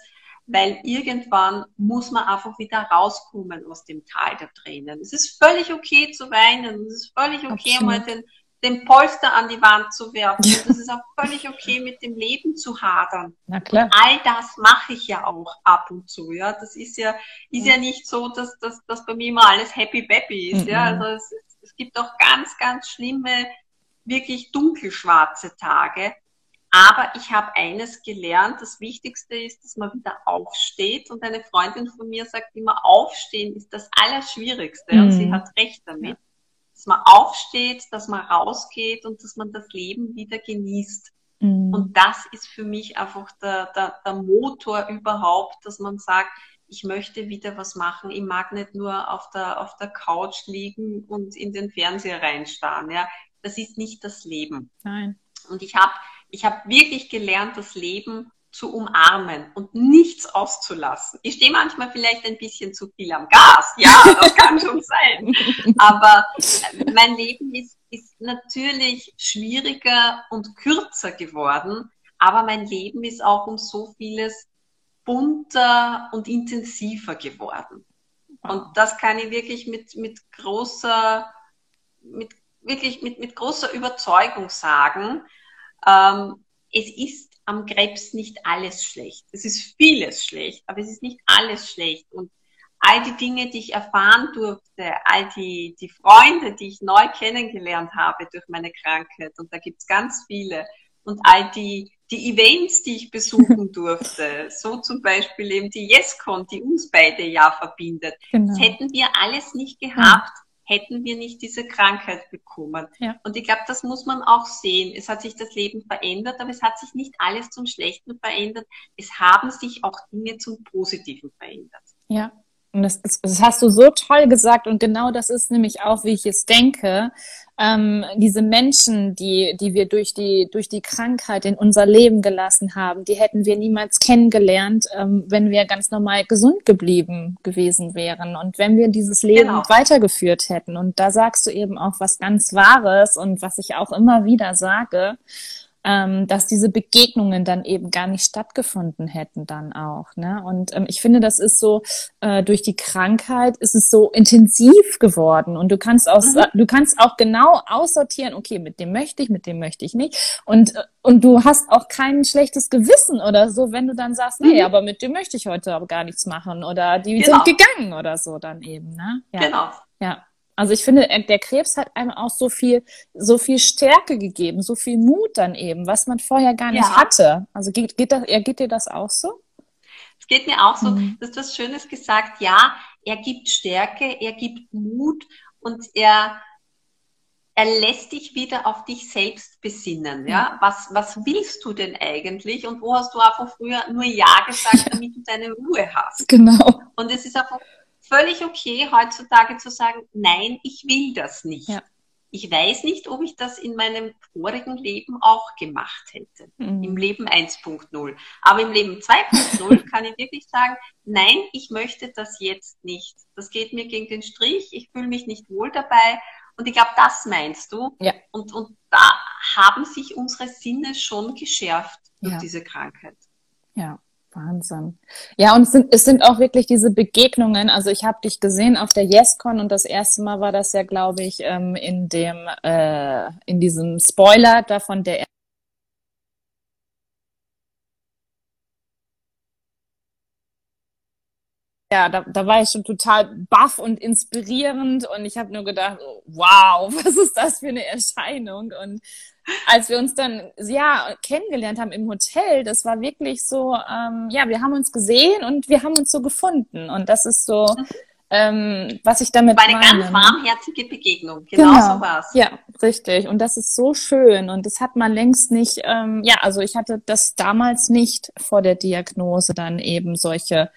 weil irgendwann muss man einfach wieder rauskommen aus dem Tal der Tränen. Es ist völlig okay zu weinen, es ist völlig okay, Absolut. mal den, den Polster an die Wand zu werfen. Ja. Es ist auch völlig okay, mit dem Leben zu hadern. Na klar. Und all das mache ich ja auch ab und zu. Ja, das ist ja ist ja nicht so, dass, dass, dass bei mir immer alles happy baby ist. Mhm. Ja, also es, es gibt auch ganz ganz schlimme, wirklich dunkelschwarze Tage. Aber ich habe eines gelernt, das Wichtigste ist, dass man wieder aufsteht. Und eine Freundin von mir sagt immer, aufstehen ist das Allerschwierigste. Mhm. Und sie mhm. hat recht damit. Dass man aufsteht, dass man rausgeht und dass man das Leben wieder genießt. Mhm. Und das ist für mich einfach der, der, der Motor überhaupt, dass man sagt, ich möchte wieder was machen. Ich mag nicht nur auf der, auf der Couch liegen und in den Fernseher reinstarren. Ja, das ist nicht das Leben. Nein. Und ich habe ich habe wirklich gelernt, das Leben zu umarmen und nichts auszulassen. Ich stehe manchmal vielleicht ein bisschen zu viel am Gas, ja, das kann schon sein. Aber mein Leben ist, ist natürlich schwieriger und kürzer geworden, aber mein Leben ist auch um so vieles bunter und intensiver geworden. Und das kann ich wirklich mit, mit großer, mit, wirklich mit, mit großer Überzeugung sagen, ähm, es ist am Krebs nicht alles schlecht. Es ist vieles schlecht, aber es ist nicht alles schlecht. Und all die Dinge, die ich erfahren durfte, all die, die Freunde, die ich neu kennengelernt habe durch meine Krankheit, und da gibt's ganz viele, und all die, die Events, die ich besuchen durfte, so zum Beispiel eben die YesCon, die uns beide ja verbindet, genau. das hätten wir alles nicht gehabt, hätten wir nicht diese Krankheit bekommen. Ja. Und ich glaube, das muss man auch sehen. Es hat sich das Leben verändert, aber es hat sich nicht alles zum Schlechten verändert. Es haben sich auch Dinge zum Positiven verändert. Ja. Und das, das, hast du so toll gesagt und genau das ist nämlich auch, wie ich es denke. ähm, diese Menschen, die, die wir durch die, durch die Krankheit in unser Leben gelassen haben, die hätten wir niemals kennengelernt, ähm, wenn wir ganz normal gesund geblieben gewesen wären und wenn wir dieses Leben genau. weitergeführt hätten. Und da sagst du eben auch was ganz Wahres und was ich auch immer wieder sage ähm, dass diese Begegnungen dann eben gar nicht stattgefunden hätten dann auch. Ne? Und ähm, ich finde, das ist so, äh, durch die Krankheit ist es so intensiv geworden und du kannst auch, mhm. du kannst auch genau aussortieren, okay, mit dem möchte ich, mit dem möchte ich nicht. Und, äh, und du hast auch kein schlechtes Gewissen oder so, wenn du dann sagst, nee, mhm. aber mit dem möchte ich heute aber gar nichts machen oder die genau. sind gegangen oder so dann eben. Ne? Ja. Genau. Ja. Also ich finde, der Krebs hat einem auch so viel, so viel Stärke gegeben, so viel Mut dann eben, was man vorher gar nicht ja. hatte. Also geht, geht, das, geht dir das auch so? Es geht mir auch so, mhm. du hast was Schönes gesagt. Ja, er gibt Stärke, er gibt Mut und er, er lässt dich wieder auf dich selbst besinnen. Ja, was, was willst du denn eigentlich? Und wo hast du einfach früher nur Ja gesagt, damit du deine Ruhe hast? Genau. Und es ist einfach völlig okay, heutzutage zu sagen, nein, ich will das nicht. Ja. Ich weiß nicht, ob ich das in meinem vorigen Leben auch gemacht hätte. Mhm. Im Leben 1.0. Aber im Leben 2.0 kann ich wirklich sagen, nein, ich möchte das jetzt nicht. Das geht mir gegen den Strich. Ich fühle mich nicht wohl dabei. Und ich glaube, das meinst du. Ja. Und, und da haben sich unsere Sinne schon geschärft durch ja. diese Krankheit. Ja. Wahnsinn. Ja, und es sind, es sind auch wirklich diese Begegnungen. Also ich habe dich gesehen auf der YesCon und das erste Mal war das ja, glaube ich, ähm, in dem äh, in diesem Spoiler davon der ja, da, da war ich schon total baff und inspirierend und ich habe nur gedacht, wow, was ist das für eine Erscheinung? Und als wir uns dann ja kennengelernt haben im Hotel, das war wirklich so, ähm, ja, wir haben uns gesehen und wir haben uns so gefunden und das ist so, mhm. ähm, was ich damit war eine meine. ganz warmherzige Begegnung, genau, genau. so war's. Ja, richtig und das ist so schön und das hat man längst nicht, ähm, ja, also ich hatte das damals nicht vor der Diagnose dann eben solche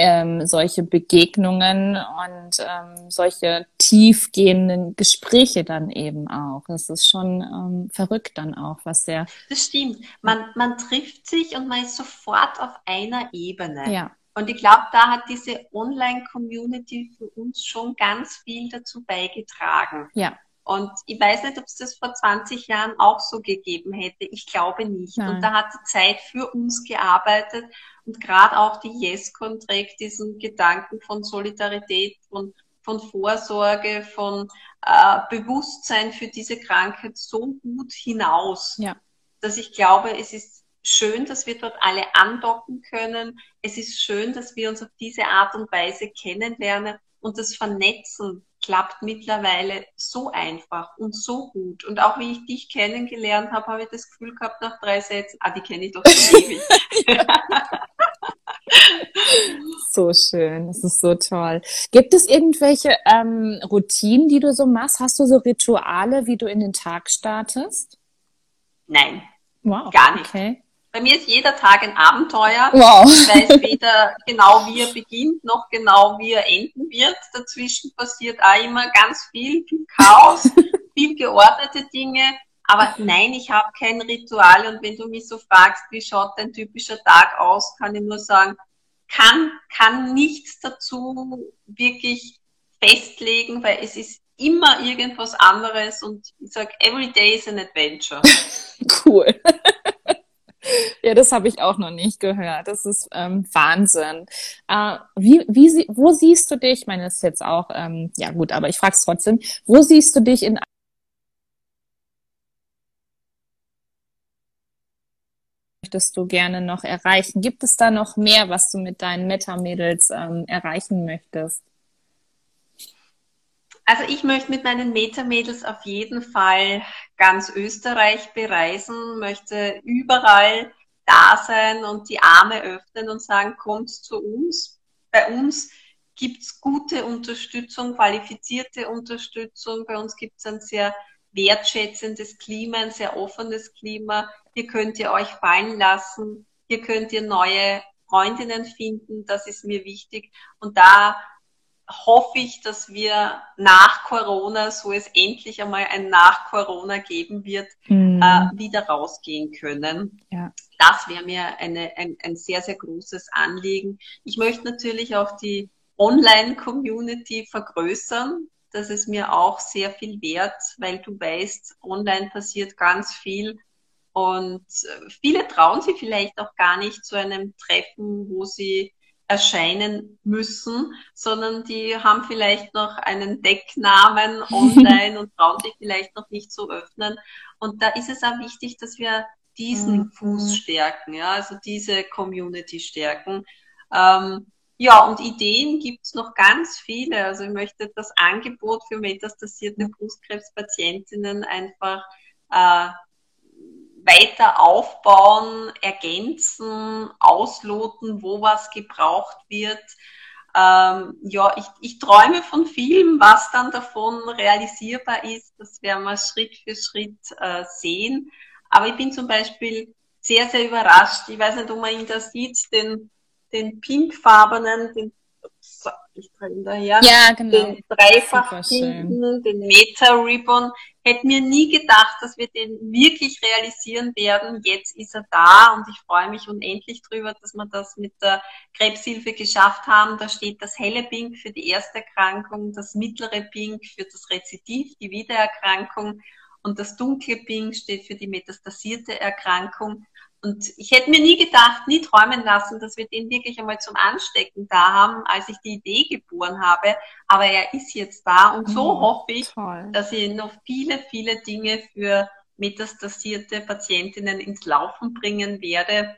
ähm, solche Begegnungen und ähm, solche tiefgehenden Gespräche dann eben auch. Das ist schon ähm, verrückt dann auch, was sehr. Das stimmt. Man, man trifft sich und man ist sofort auf einer Ebene. Ja. Und ich glaube, da hat diese Online-Community für uns schon ganz viel dazu beigetragen. Ja. Und ich weiß nicht, ob es das vor 20 Jahren auch so gegeben hätte. Ich glaube nicht. Nein. Und da hat die Zeit für uns gearbeitet. Und gerade auch die YesCon trägt diesen Gedanken von Solidarität, von, von Vorsorge, von äh, Bewusstsein für diese Krankheit so gut hinaus, ja. dass ich glaube, es ist schön, dass wir dort alle andocken können. Es ist schön, dass wir uns auf diese Art und Weise kennenlernen und das Vernetzen klappt mittlerweile so einfach und so gut. Und auch wie ich dich kennengelernt habe, habe ich das Gefühl gehabt nach drei Sätzen, ah, die kenne ich doch schon ewig. so schön, das ist so toll. Gibt es irgendwelche ähm, Routinen, die du so machst? Hast du so Rituale, wie du in den Tag startest? Nein. Wow. Gar nicht. Okay. Bei mir ist jeder Tag ein Abenteuer. Wow. Ich weiß weder genau, wie er beginnt, noch genau, wie er enden wird. Dazwischen passiert auch immer ganz viel, viel Chaos, viel geordnete Dinge. Aber nein, ich habe kein Ritual. Und wenn du mich so fragst, wie schaut dein typischer Tag aus, kann ich nur sagen, kann, kann nichts dazu wirklich festlegen, weil es ist immer irgendwas anderes und ich sage, every day is an adventure. Cool. Ja, das habe ich auch noch nicht gehört. Das ist ähm, Wahnsinn. Äh, wie, wie, wo siehst du dich? Ich meine, das ist jetzt auch, ähm, ja gut, aber ich frage es trotzdem. Wo siehst du dich in möchtest du gerne noch erreichen? Gibt es da noch mehr, was du mit deinen Meta-Mädels ähm, erreichen möchtest? Also ich möchte mit meinen Meta-Mädels auf jeden Fall ganz Österreich bereisen, möchte überall da sein und die Arme öffnen und sagen, kommt zu uns. Bei uns gibt's gute Unterstützung, qualifizierte Unterstützung. Bei uns gibt's ein sehr wertschätzendes Klima, ein sehr offenes Klima. Hier könnt ihr euch fallen lassen. Hier könnt ihr neue Freundinnen finden. Das ist mir wichtig. Und da hoffe ich, dass wir nach Corona, so es endlich einmal ein nach Corona geben wird, mhm. äh, wieder rausgehen können. Ja. Das wäre mir eine, ein, ein sehr, sehr großes Anliegen. Ich möchte natürlich auch die Online-Community vergrößern. Das ist mir auch sehr viel wert, weil du weißt, online passiert ganz viel. Und äh, viele trauen sich vielleicht auch gar nicht zu einem Treffen, wo sie erscheinen müssen, sondern die haben vielleicht noch einen Decknamen online und trauen sich vielleicht noch nicht zu öffnen. Und da ist es auch wichtig, dass wir diesen mhm. Fuß stärken, ja, also diese Community stärken. Ähm, ja, und Ideen gibt's noch ganz viele. Also ich möchte das Angebot für metastasierte Brustkrebspatientinnen einfach äh, weiter aufbauen, ergänzen, ausloten, wo was gebraucht wird. Ähm, ja, ich, ich träume von vielem, was dann davon realisierbar ist. Das werden wir Schritt für Schritt äh, sehen. Aber ich bin zum Beispiel sehr, sehr überrascht. Ich weiß nicht, ob man ihn da sieht, den, den pinkfarbenen, den ich drin daher. Ja, genau. Den dreifach pinken, den Meta Ribbon. Hätte mir nie gedacht, dass wir den wirklich realisieren werden. Jetzt ist er da und ich freue mich unendlich drüber, dass wir das mit der Krebshilfe geschafft haben. Da steht das helle Pink für die erste Erkrankung, das mittlere Pink für das Rezidiv, die Wiedererkrankung und das dunkle Pink steht für die metastasierte Erkrankung. Und ich hätte mir nie gedacht, nie träumen lassen, dass wir den wirklich einmal zum Anstecken da haben, als ich die Idee geboren habe. Aber er ist jetzt da und so oh, hoffe ich, toll. dass ich noch viele, viele Dinge für metastasierte Patientinnen ins Laufen bringen werde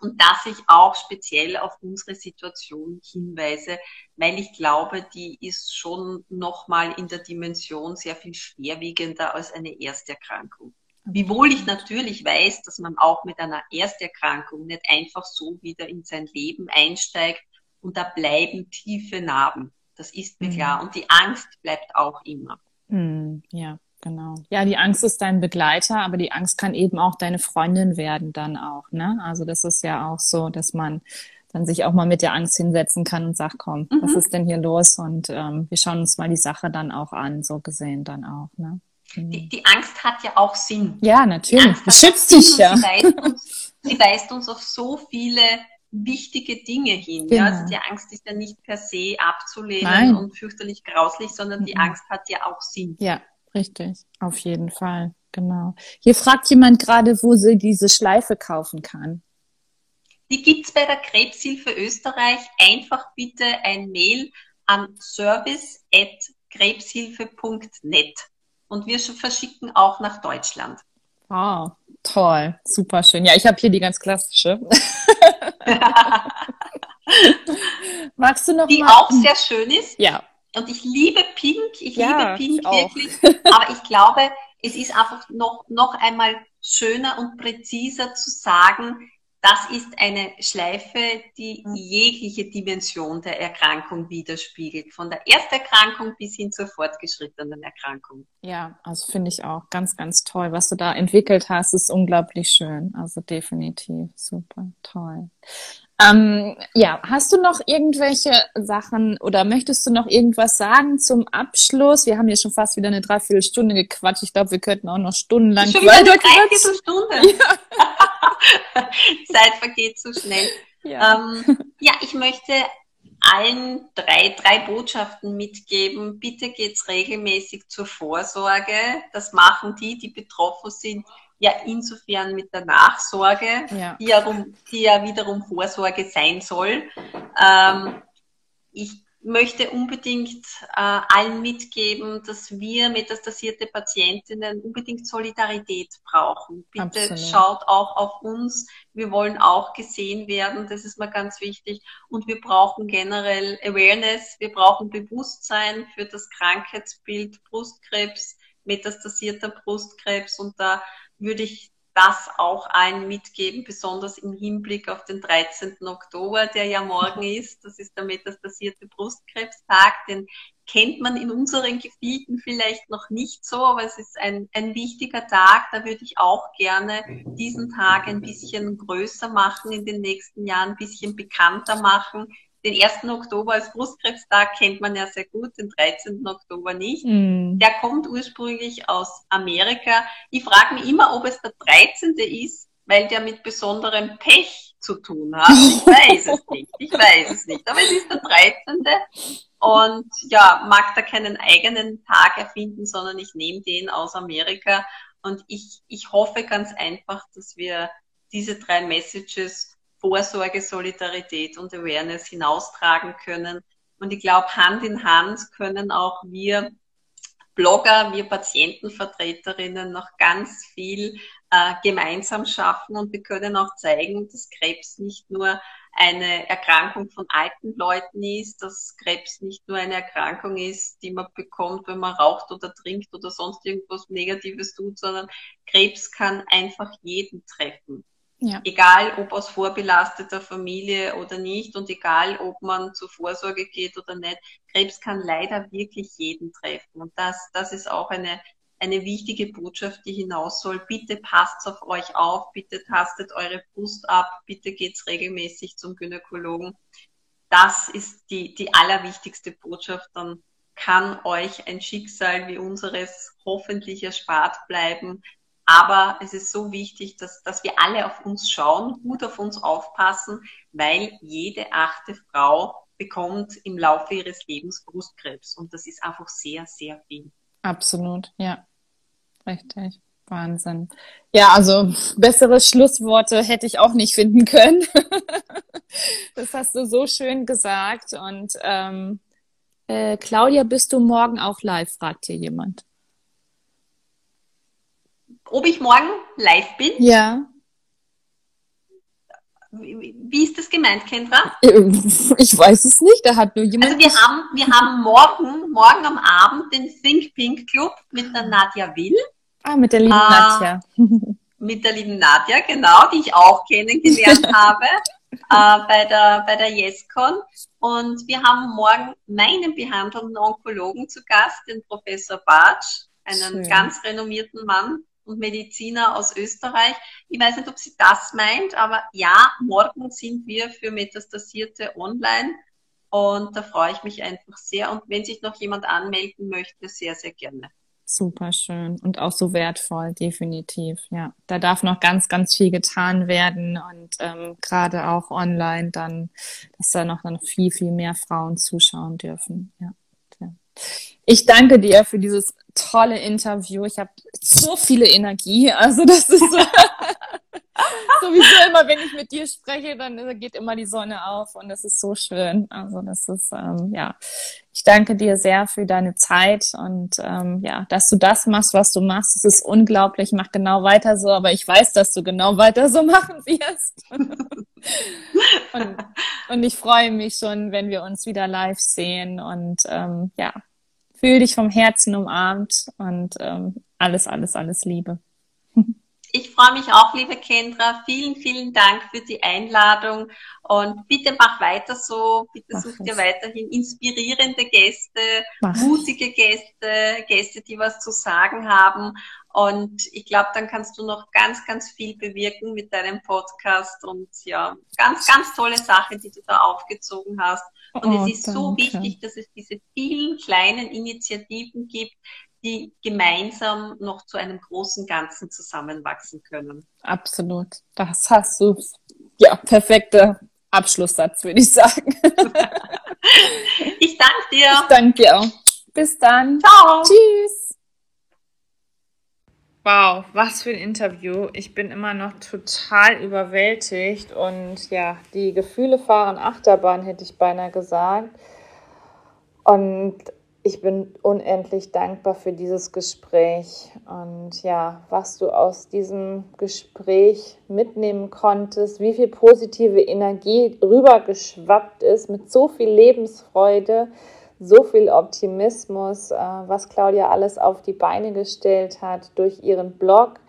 und dass ich auch speziell auf unsere Situation hinweise, weil ich glaube, die ist schon nochmal in der Dimension sehr viel schwerwiegender als eine Ersterkrankung. Wiewohl ich natürlich weiß, dass man auch mit einer Ersterkrankung nicht einfach so wieder in sein Leben einsteigt und da bleiben tiefe Narben. Das ist mir mhm. klar. Und die Angst bleibt auch immer. Mhm, ja, genau. Ja, die Angst ist dein Begleiter, aber die Angst kann eben auch deine Freundin werden dann auch. Ne? Also das ist ja auch so, dass man dann sich auch mal mit der Angst hinsetzen kann und sagt, komm, mhm. was ist denn hier los? Und ähm, wir schauen uns mal die Sache dann auch an, so gesehen dann auch. Ne? Die, die, Angst hat ja auch Sinn. Ja, natürlich. Die schützt dich ja. Sie weist, uns, sie weist, uns, auf so viele wichtige Dinge hin. Genau. Ja? Also die Angst ist ja nicht per se abzulehnen Nein. und fürchterlich grauslich, sondern die mhm. Angst hat ja auch Sinn. Ja, richtig. Auf jeden Fall. Genau. Hier fragt jemand gerade, wo sie diese Schleife kaufen kann. Die gibt's bei der Krebshilfe Österreich. Einfach bitte ein Mail an service.krebshilfe.net und wir verschicken auch nach Deutschland. Ah, toll, super schön. Ja, ich habe hier die ganz klassische. Magst du noch Die mal? auch sehr schön ist. Ja. Und ich liebe Pink, ich ja, liebe Pink ich wirklich. Aber ich glaube, es ist einfach noch, noch einmal schöner und präziser zu sagen, das ist eine Schleife, die jegliche Dimension der Erkrankung widerspiegelt, von der Ersterkrankung bis hin zur fortgeschrittenen Erkrankung. Ja, also finde ich auch ganz, ganz toll. Was du da entwickelt hast, ist unglaublich schön. Also definitiv super toll. Ähm, ja, hast du noch irgendwelche Sachen oder möchtest du noch irgendwas sagen zum Abschluss? Wir haben hier schon fast wieder eine Dreiviertelstunde gequatscht. Ich glaube, wir könnten auch noch stundenlang schon wieder eine Dreiviertelstunde. Ja. Zeit vergeht so schnell. Ja. Ähm, ja, ich möchte allen drei, drei Botschaften mitgeben. Bitte geht's regelmäßig zur Vorsorge. Das machen die, die betroffen sind, ja insofern mit der Nachsorge, ja. Die, ja die, ja wiederum Vorsorge sein soll. Ähm, ich möchte unbedingt äh, allen mitgeben, dass wir metastasierte Patientinnen unbedingt Solidarität brauchen. Bitte Absolut. schaut auch auf uns. Wir wollen auch gesehen werden. Das ist mir ganz wichtig. Und wir brauchen generell Awareness. Wir brauchen Bewusstsein für das Krankheitsbild Brustkrebs, metastasierter Brustkrebs. Und da würde ich das auch allen mitgeben, besonders im Hinblick auf den 13. Oktober, der ja morgen ist. Das ist der metastasierte Brustkrebstag. Den kennt man in unseren Gebieten vielleicht noch nicht so, aber es ist ein, ein wichtiger Tag. Da würde ich auch gerne diesen Tag ein bisschen größer machen, in den nächsten Jahren ein bisschen bekannter machen. Den 1. Oktober als Brustkrebstag kennt man ja sehr gut, den 13. Oktober nicht. Mm. Der kommt ursprünglich aus Amerika. Ich frage mich immer, ob es der 13. ist, weil der mit besonderem Pech zu tun hat. Ich weiß es nicht. Ich weiß es nicht. Aber es ist der 13. Und ja, mag da keinen eigenen Tag erfinden, sondern ich nehme den aus Amerika. Und ich, ich hoffe ganz einfach, dass wir diese drei Messages Vorsorge, Solidarität und Awareness hinaustragen können. Und ich glaube, Hand in Hand können auch wir Blogger, wir Patientenvertreterinnen noch ganz viel äh, gemeinsam schaffen und wir können auch zeigen, dass Krebs nicht nur eine Erkrankung von alten Leuten ist, dass Krebs nicht nur eine Erkrankung ist, die man bekommt, wenn man raucht oder trinkt oder sonst irgendwas Negatives tut, sondern Krebs kann einfach jeden treffen. Ja. Egal, ob aus vorbelasteter Familie oder nicht und egal, ob man zur Vorsorge geht oder nicht, Krebs kann leider wirklich jeden treffen. Und das, das ist auch eine, eine wichtige Botschaft, die hinaus soll. Bitte passt auf euch auf, bitte tastet eure Brust ab, bitte geht's regelmäßig zum Gynäkologen. Das ist die, die allerwichtigste Botschaft. Dann kann euch ein Schicksal wie unseres hoffentlich erspart bleiben. Aber es ist so wichtig, dass, dass wir alle auf uns schauen, gut auf uns aufpassen, weil jede achte Frau bekommt im Laufe ihres Lebens Brustkrebs. Und das ist einfach sehr, sehr viel. Absolut, ja. Richtig. Wahnsinn. Ja, also bessere Schlussworte hätte ich auch nicht finden können. das hast du so schön gesagt. Und ähm, äh, Claudia, bist du morgen auch live, fragt hier jemand ob ich morgen live bin? Ja. Wie ist das gemeint, Kendra? Ich weiß es nicht, da hat nur jemand. Also wir haben, wir haben morgen, morgen am Abend den Think Pink Club mit der Nadja Will. Ah, mit der lieben äh, Nadja. Mit der lieben Nadja, genau, die ich auch kennengelernt habe äh, bei der, bei der YesCon. Und wir haben morgen meinen behandelnden Onkologen zu Gast, den Professor Bartsch, einen Schön. ganz renommierten Mann, und Mediziner aus Österreich. Ich weiß nicht, ob sie das meint, aber ja, morgen sind wir für Metastasierte online und da freue ich mich einfach sehr. Und wenn sich noch jemand anmelden möchte, sehr, sehr gerne. Super schön und auch so wertvoll, definitiv. Ja, da darf noch ganz, ganz viel getan werden und ähm, gerade auch online dann, dass da noch, noch viel, viel mehr Frauen zuschauen dürfen. Ja. Ich danke dir für dieses tolle Interview. Ich habe so viele Energie. Also das ist so, sowieso immer, wenn ich mit dir spreche, dann geht immer die Sonne auf und das ist so schön. Also das ist ähm, ja, ich danke dir sehr für deine Zeit und ähm, ja, dass du das machst, was du machst. Es ist unglaublich. Mach genau weiter so, aber ich weiß, dass du genau weiter so machen wirst. Und, und ich freue mich schon, wenn wir uns wieder live sehen und ähm, ja, Fühl dich vom Herzen umarmt und ähm, alles, alles, alles Liebe. Ich freue mich auch, liebe Kendra. Vielen, vielen Dank für die Einladung und bitte mach weiter so. Bitte mach such es. dir weiterhin inspirierende Gäste, mach mutige Gäste, Gäste, die was zu sagen haben. Und ich glaube, dann kannst du noch ganz, ganz viel bewirken mit deinem Podcast und ja, ganz, ganz tolle Sache, die du da aufgezogen hast. Und oh, es ist danke. so wichtig, dass es diese vielen kleinen Initiativen gibt, die gemeinsam noch zu einem großen Ganzen zusammenwachsen können. Absolut. Das hast du, ja, perfekter Abschlusssatz, würde ich sagen. ich danke dir. Ich danke dir auch. Bis dann. Ciao. Tschüss. Wow, was für ein Interview. Ich bin immer noch total überwältigt und ja, die Gefühle fahren Achterbahn, hätte ich beinahe gesagt. Und ich bin unendlich dankbar für dieses Gespräch und ja, was du aus diesem Gespräch mitnehmen konntest, wie viel positive Energie rübergeschwappt ist mit so viel Lebensfreude so viel Optimismus, äh, was Claudia alles auf die Beine gestellt hat durch ihren Blog,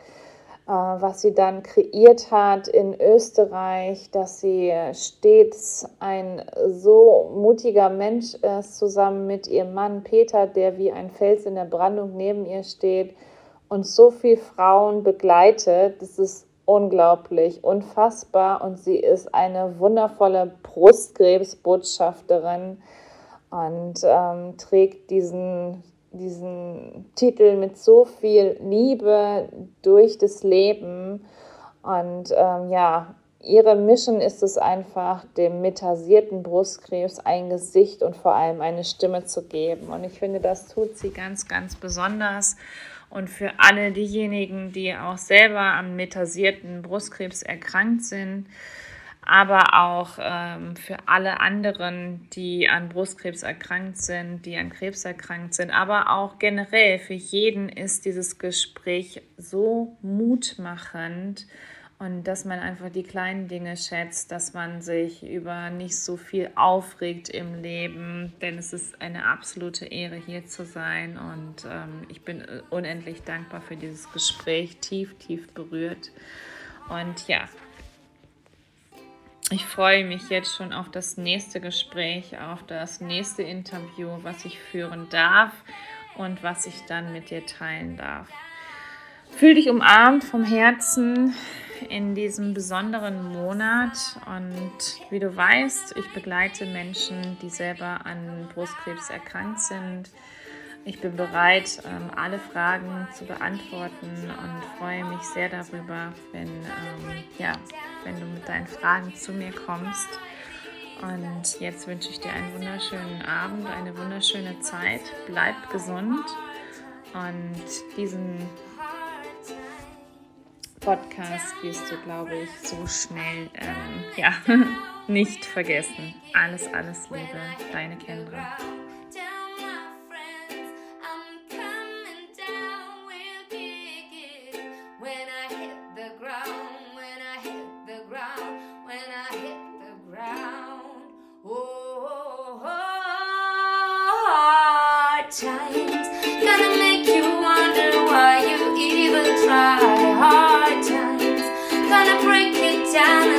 was sie dann kreiert hat in Österreich, dass sie stets ein so mutiger Mensch ist, zusammen mit ihrem Mann Peter, der wie ein Fels in der Brandung neben ihr steht und so viele Frauen begleitet. Das ist unglaublich, unfassbar und sie ist eine wundervolle Brustkrebsbotschafterin und ähm, trägt diesen, diesen Titel mit so viel Liebe durch das Leben. Und ähm, ja, ihre Mission ist es einfach, dem metasierten Brustkrebs ein Gesicht und vor allem eine Stimme zu geben. Und ich finde, das tut sie ganz, ganz besonders. Und für alle diejenigen, die auch selber am metasierten Brustkrebs erkrankt sind, aber auch ähm, für alle anderen, die an Brustkrebs erkrankt sind, die an Krebs erkrankt sind, aber auch generell für jeden ist dieses Gespräch so mutmachend und dass man einfach die kleinen Dinge schätzt, dass man sich über nicht so viel aufregt im Leben, denn es ist eine absolute Ehre, hier zu sein. Und ähm, ich bin äh, unendlich dankbar für dieses Gespräch, tief, tief berührt. Und ja, ich freue mich jetzt schon auf das nächste Gespräch, auf das nächste Interview, was ich führen darf und was ich dann mit dir teilen darf. Fühl dich umarmt vom Herzen in diesem besonderen Monat. Und wie du weißt, ich begleite Menschen, die selber an Brustkrebs erkrankt sind. Ich bin bereit, ähm, alle Fragen zu beantworten und freue mich sehr darüber, wenn, ähm, ja, wenn du mit deinen Fragen zu mir kommst. Und jetzt wünsche ich dir einen wunderschönen Abend, eine wunderschöne Zeit. Bleib gesund und diesen Podcast wirst du, glaube ich, so schnell ähm, ja, nicht vergessen. Alles, alles Liebe, deine Kendra. ya.